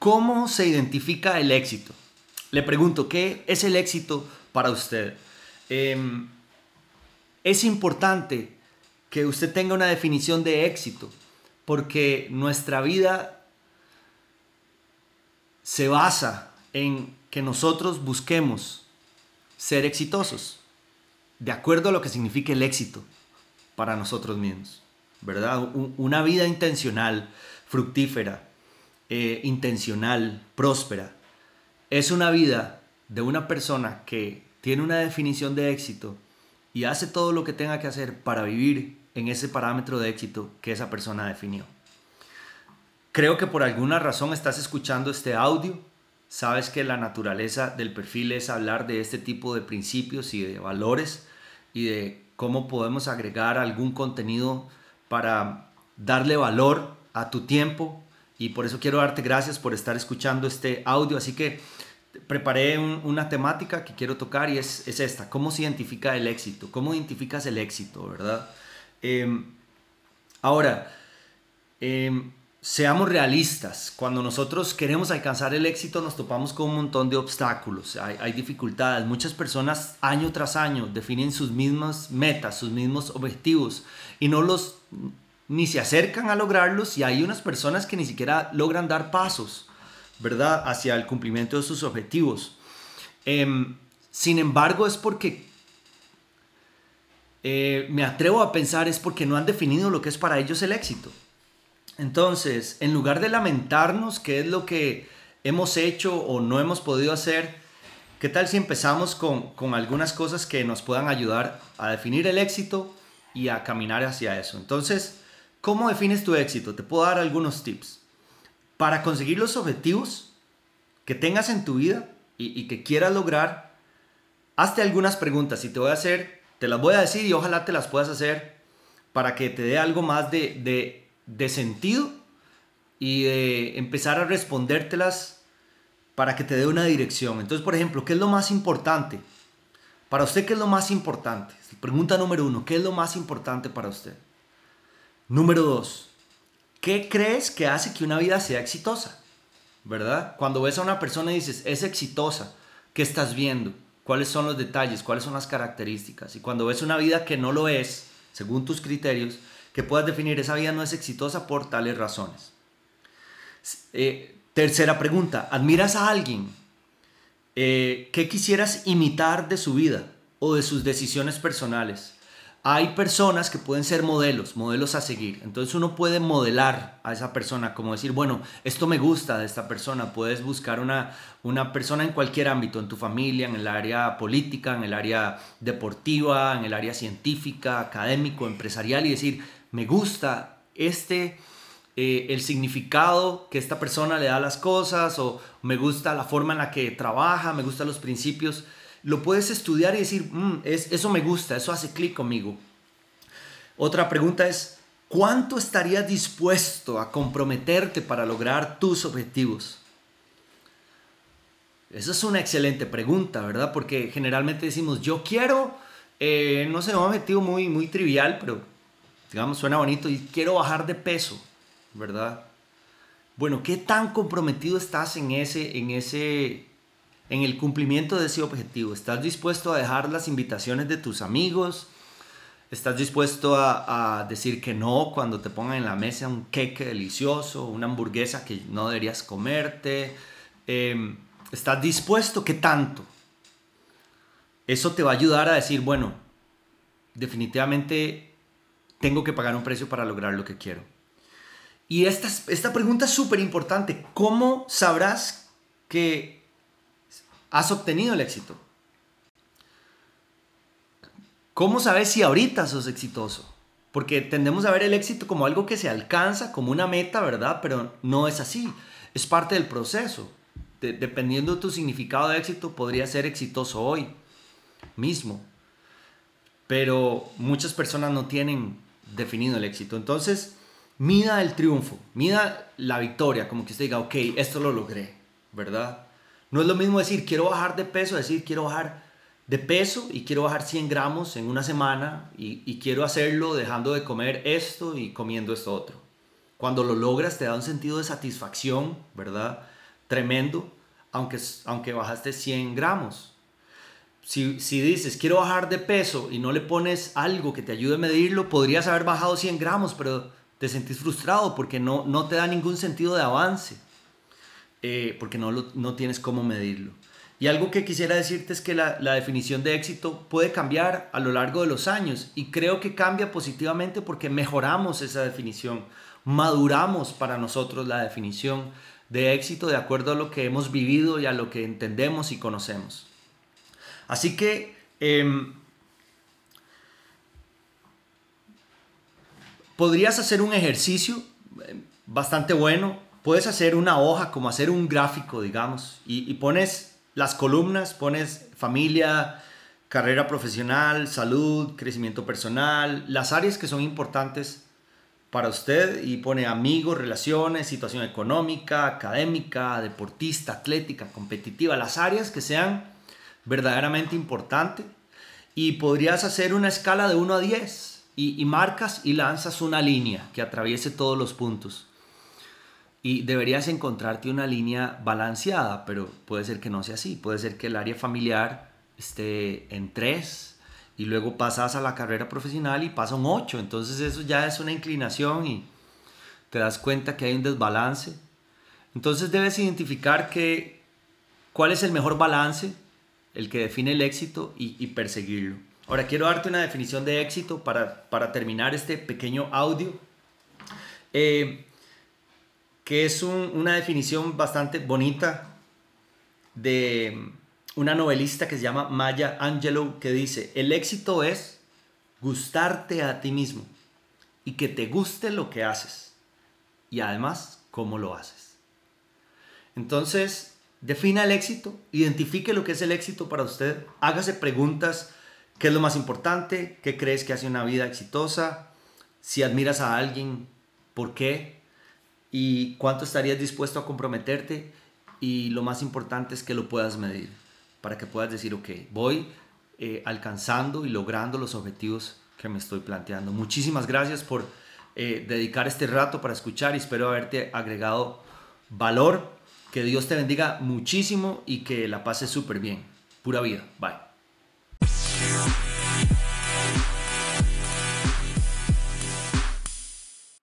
¿Cómo se identifica el éxito? Le pregunto, ¿qué es el éxito para usted? Em, es importante que usted tenga una definición de éxito, porque nuestra vida se basa en que nosotros busquemos ser exitosos, de acuerdo a lo que significa el éxito para nosotros mismos, ¿verdad? Una vida intencional, fructífera, eh, intencional, próspera, es una vida de una persona que tiene una definición de éxito y hace todo lo que tenga que hacer para vivir en ese parámetro de éxito que esa persona definió. Creo que por alguna razón estás escuchando este audio, sabes que la naturaleza del perfil es hablar de este tipo de principios y de valores y de cómo podemos agregar algún contenido para darle valor a tu tiempo y por eso quiero darte gracias por estar escuchando este audio, así que preparé una temática que quiero tocar y es, es, esta, ¿cómo se identifica el éxito? ¿Cómo identificas el éxito, verdad? Em, ahora, em, seamos realistas, cuando nosotros queremos alcanzar el éxito nos topamos con un montón de obstáculos, hay, hay dificultades, muchas personas año tras año definen sus mismas metas, sus mismos objetivos y no los ni se acercan a lograrlos y hay unas personas que ni siquiera logran dar pasos. ¿verdad? Hacia el cumplimiento de sus objetivos. Em, sin embargo, es porque eh, me atrevo a pensar es porque no han definido lo que es para ellos el éxito. Entonces, en lugar de lamentarnos qué es lo que hemos hecho o no hemos podido hacer, ¿qué tal si empezamos con, con algunas cosas que nos puedan ayudar a definir el éxito y a caminar hacia eso? Entonces, ¿cómo defines tu éxito? Te puedo dar algunos tips para conseguir los objetivos que tengas en tu vida y, que quieras lograr, hazte algunas preguntas y te voy a hacer, te las voy a decir y ojalá te las puedas hacer para que te dé algo más de, de sentido y de empezar a respondértelas para que te dé una dirección. Entonces, por ejemplo, ¿qué es lo más importante? Para usted, ¿qué es lo más importante? Pregunta número uno, ¿qué es lo más importante para usted? Número dos, ¿qué crees que hace que una vida sea exitosa? ¿Verdad? Cuando ves a una persona y dices, es exitosa, ¿qué estás viendo? ¿Cuáles son los detalles? ¿Cuáles son las características? Y cuando ves una vida que no lo es, según tus criterios, que puedas definir esa vida no es exitosa por tales razones. Eh, tercera pregunta, ¿admiras a alguien? Eh, ¿Qué quisieras imitar de su vida o de sus decisiones personales? Hay personas que pueden ser modelos, modelos a seguir. Entonces uno puede modelar a esa persona, como decir, bueno, esto me gusta de esta persona. Puedes buscar una, una persona en cualquier ámbito, en tu familia, en el área política, en el área deportiva, en el área científica, académico, empresarial, y decir, me gusta este, eh, el significado que esta persona le da a las cosas, o me gusta la forma en la que trabaja, me gustan los principios lo puedes estudiar y decir, mm, es, eso me gusta, eso hace clic conmigo. Otra pregunta es, ¿cuánto estarías dispuesto a comprometerte para lograr tus objetivos? Esa es una excelente pregunta, ¿verdad? Porque generalmente decimos, yo quiero, eh, no sé, un objetivo muy, muy trivial, pero digamos, suena bonito, y quiero bajar de peso, ¿verdad? Bueno, ¿qué tan comprometido estás en ese, en ese en el cumplimiento de ese objetivo? ¿Estás dispuesto a dejar las invitaciones de tus amigos? ¿Estás dispuesto a, decir que no cuando te pongan en la mesa un queque delicioso, una hamburguesa que no deberías comerte? Em, ¿Estás dispuesto? ¿Qué tanto? Eso te va a ayudar a decir, bueno, definitivamente tengo que pagar un precio para lograr lo que quiero. Y esta, esta pregunta es súper importante. ¿Cómo sabrás que has obtenido el éxito? ¿Cómo sabes si ahorita sos exitoso? Porque tendemos a ver el éxito como algo que se alcanza, como una meta, ¿verdad? Pero no es así. Es parte del proceso. dependiendo de tu significado de éxito, podría ser exitoso hoy mismo. Pero muchas personas no tienen definido el éxito. Entonces, mida el triunfo, mida la victoria, como que usted diga, ok, esto lo logré, ¿verdad? No es lo mismo decir quiero bajar de peso, decir quiero bajar de peso y quiero bajar 100 gramos en una semana y, quiero hacerlo dejando de comer esto y comiendo esto otro. Cuando lo logras te da un sentido de satisfacción, ¿verdad? tremendo, aunque, aunque bajaste 100 gramos. Si, si, dices, quiero bajar de peso y no le pones algo que te ayude a medirlo, podrías haber bajado 100 gramos, pero te sentís frustrado porque no, no te da ningún sentido de avance, eh, porque no, no tienes cómo medirlo. Y algo que quisiera decirte es que la, la, definición de éxito puede cambiar a lo largo de los años y creo que cambia positivamente porque mejoramos esa definición, maduramos para nosotros la definición de éxito de acuerdo a lo que hemos vivido y a lo que entendemos y conocemos. Así que eh, podrías hacer un ejercicio eh, bastante bueno. Puedes hacer una hoja, como hacer un gráfico, digamos, y, pones las columnas, pones familia, carrera profesional, salud, crecimiento personal, las áreas que son importantes para usted y pone amigos, relaciones, situación económica, académica, deportista, atlética, competitiva, las áreas que sean verdaderamente importantes y podrías hacer una escala de 1 a 10 y, marcas y lanzas una línea que atraviese todos los puntos. Y deberías encontrarte una línea balanceada, pero puede ser que no sea así. Puede ser que el área familiar esté en 3 y luego pasas a la carrera profesional y pasa un 8. Entonces eso ya es una inclinación y te das cuenta que hay un desbalance. Entonces debes identificar que, cuál es el mejor balance, el que define el éxito y perseguirlo. Ahora quiero darte una definición de éxito para, terminar este pequeño audio, eh, que es una definición bastante bonita de una novelista que se llama Maya Angelou, que dice, el éxito es gustarte a ti mismo y que te guste lo que haces y además cómo lo haces. Entonces, defina el éxito, identifique lo que es el éxito para usted, hágase preguntas ¿Qué es lo más importante? ¿Qué crees que hace una vida exitosa? Si admiras a alguien, ¿por qué? ¿Y cuánto estarías dispuesto a comprometerte? Y lo más importante es que lo puedas medir, para que puedas decir, ok, voy eh, alcanzando y logrando los objetivos que me estoy planteando. Muchísimas gracias por eh, dedicar este rato para escuchar y espero haberte agregado valor. Que Dios te bendiga muchísimo y que la pases súper bien. Pura vida. Bye.